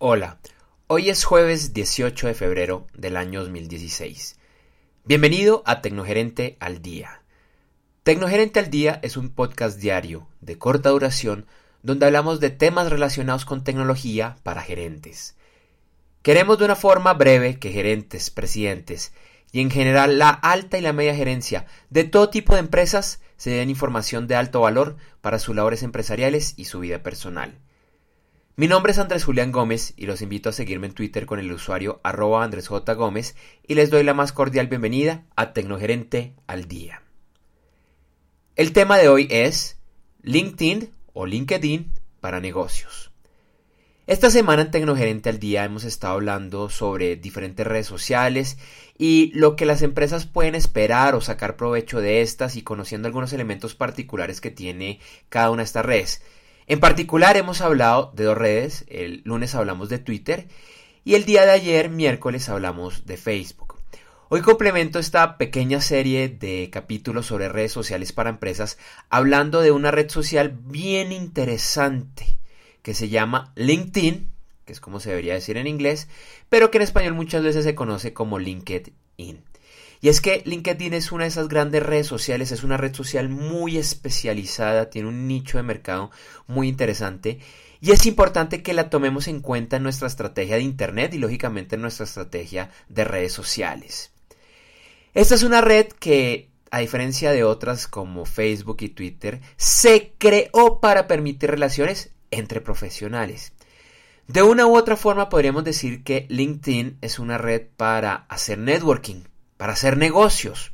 Hola, hoy es jueves 18 de febrero del año 2016. Bienvenido a Tecnogerente al Día. Tecnogerente al Día es un podcast diario de corta duración donde hablamos de temas relacionados con tecnología para gerentes. Queremos de una forma breve que gerentes, presidentes y en general la alta y la media gerencia de todo tipo de empresas se den información de alto valor para sus labores empresariales y su vida personal. Mi nombre es Andrés Julián Gómez y los invito a seguirme en Twitter con el usuario arroba Andrés J. Gómez y les doy la más cordial bienvenida a Tecnogerente al Día. El tema de hoy es LinkedIn o LinkedIn para negocios. Esta semana en Tecnogerente al Día hemos estado hablando sobre diferentes redes sociales y lo que las empresas pueden esperar o sacar provecho de estas y conociendo algunos elementos particulares que tiene cada una de estas redes. En particular hemos hablado de dos redes, el lunes hablamos de Twitter y el día de ayer, miércoles, hablamos de Facebook. Hoy complemento esta pequeña serie de capítulos sobre redes sociales para empresas hablando de una red social bien interesante que se llama LinkedIn, que es como se debería decir en inglés, pero que en español muchas veces se conoce como LinkedIn. Y es que LinkedIn es una de esas grandes redes sociales, es una red social muy especializada, tiene un nicho de mercado muy interesante y es importante que la tomemos en cuenta en nuestra estrategia de Internet y lógicamente en nuestra estrategia de redes sociales. Esta es una red que, a diferencia de otras como Facebook y Twitter, se creó para permitir relaciones entre profesionales. De una u otra forma podríamos decir que LinkedIn es una red para hacer networking, para hacer negocios.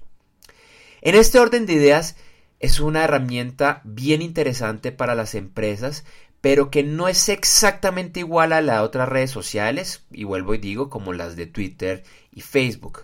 En este orden de ideas es una herramienta bien interesante para las empresas, pero que no es exactamente igual a las otras redes sociales, y vuelvo y digo, como las de Twitter y Facebook.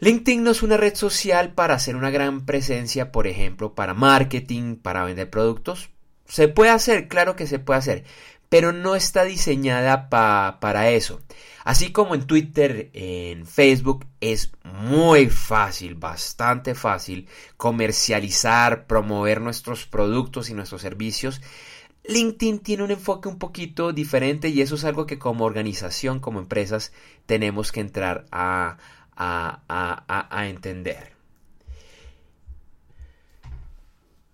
LinkedIn no es una red social para hacer una gran presencia, por ejemplo, para marketing, para vender productos. Se puede hacer, claro que se puede hacer, pero no está diseñada para eso. Así como en Twitter, en Facebook, es muy fácil, bastante fácil comercializar, promover nuestros productos y nuestros servicios. LinkedIn tiene un enfoque un poquito diferente y eso es algo que como organización, como empresas, tenemos que entrar a, a entender.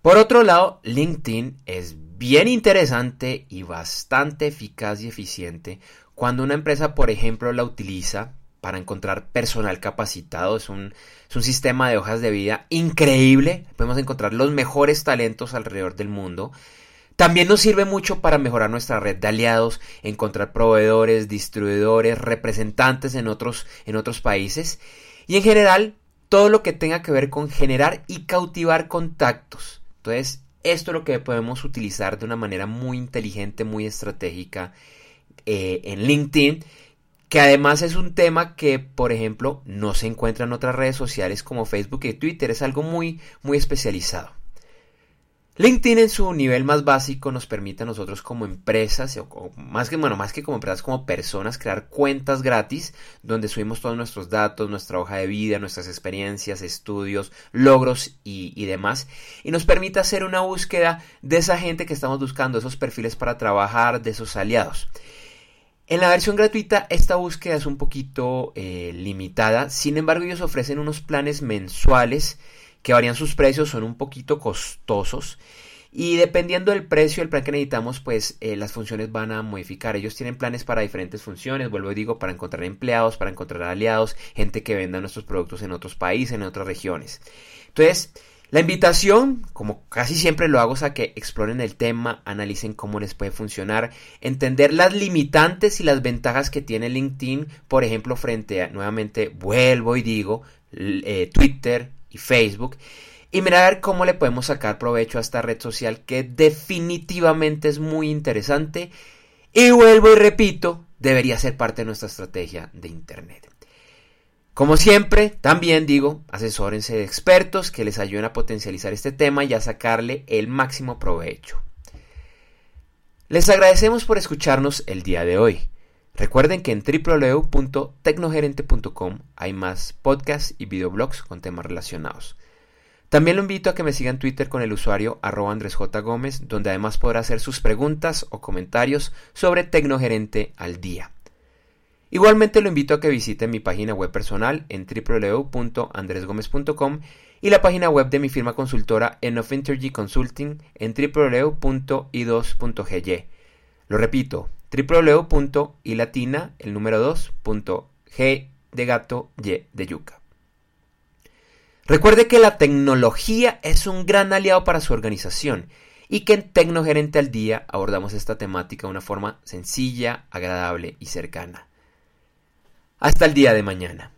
Por otro lado, LinkedIn es bien interesante y bastante eficaz y eficiente cuando una empresa, por ejemplo, la utiliza para encontrar personal capacitado, es un, es un sistema de hojas de vida increíble, podemos encontrar los mejores talentos alrededor del mundo. También nos sirve mucho para mejorar nuestra red de aliados, encontrar proveedores, distribuidores, representantes en otros, en otros países y en general todo lo que tenga que ver con generar y cautivar contactos. Entonces, esto es lo que podemos utilizar de una manera muy inteligente, muy estratégica eh, en LinkedIn, que además es un tema que, por ejemplo, no se encuentra en otras redes sociales como Facebook y Twitter, es algo muy, muy especializado. LinkedIn en su nivel más básico nos permite a nosotros como empresas, o, más que bueno, más que como empresas, como personas, crear cuentas gratis donde subimos todos nuestros datos, nuestra hoja de vida, nuestras experiencias, estudios, logros y, demás. Y nos permite hacer una búsqueda de esa gente que estamos buscando, esos perfiles para trabajar, de esos aliados. En la versión gratuita esta búsqueda es un poquito eh, limitada, sin embargo ellos ofrecen unos planes mensuales que varían sus precios, son un poquito costosos y dependiendo del precio del plan que necesitamos, pues eh, las funciones van a modificar. Ellos tienen planes para diferentes funciones, vuelvo y digo, para encontrar empleados, para encontrar aliados, gente que venda nuestros productos en otros países, en otras regiones. Entonces, la invitación, como casi siempre lo hago, es a que exploren el tema, analicen cómo les puede funcionar, entender las limitantes y las ventajas que tiene LinkedIn, por ejemplo, frente a, nuevamente, vuelvo y digo, eh, Twitter y Facebook, y mirar cómo le podemos sacar provecho a esta red social que definitivamente es muy interesante y vuelvo y repito, debería ser parte de nuestra estrategia de Internet. Como siempre, también digo, asesórense de expertos que les ayuden a potencializar este tema y a sacarle el máximo provecho. Les agradecemos por escucharnos el día de hoy. Recuerden que en www.tecnogerente.com hay más podcasts y videoblogs con temas relacionados. También lo invito a que me siga en Twitter con el usuario arroba Andrés J. Gómez, donde además podrá hacer sus preguntas o comentarios sobre Tecnogerente al día. Igualmente lo invito a que visite mi página web personal en www.andresgomez.com y la página web de mi firma consultora Enough Intergy Consulting en www.i2.gy. Lo repito, www.ilatina, el número 2.g de gato, y de yuca. Recuerde que la tecnología es un gran aliado para su organización y que en Tecnogerente al Día abordamos esta temática de una forma sencilla, agradable y cercana. Hasta el día de mañana.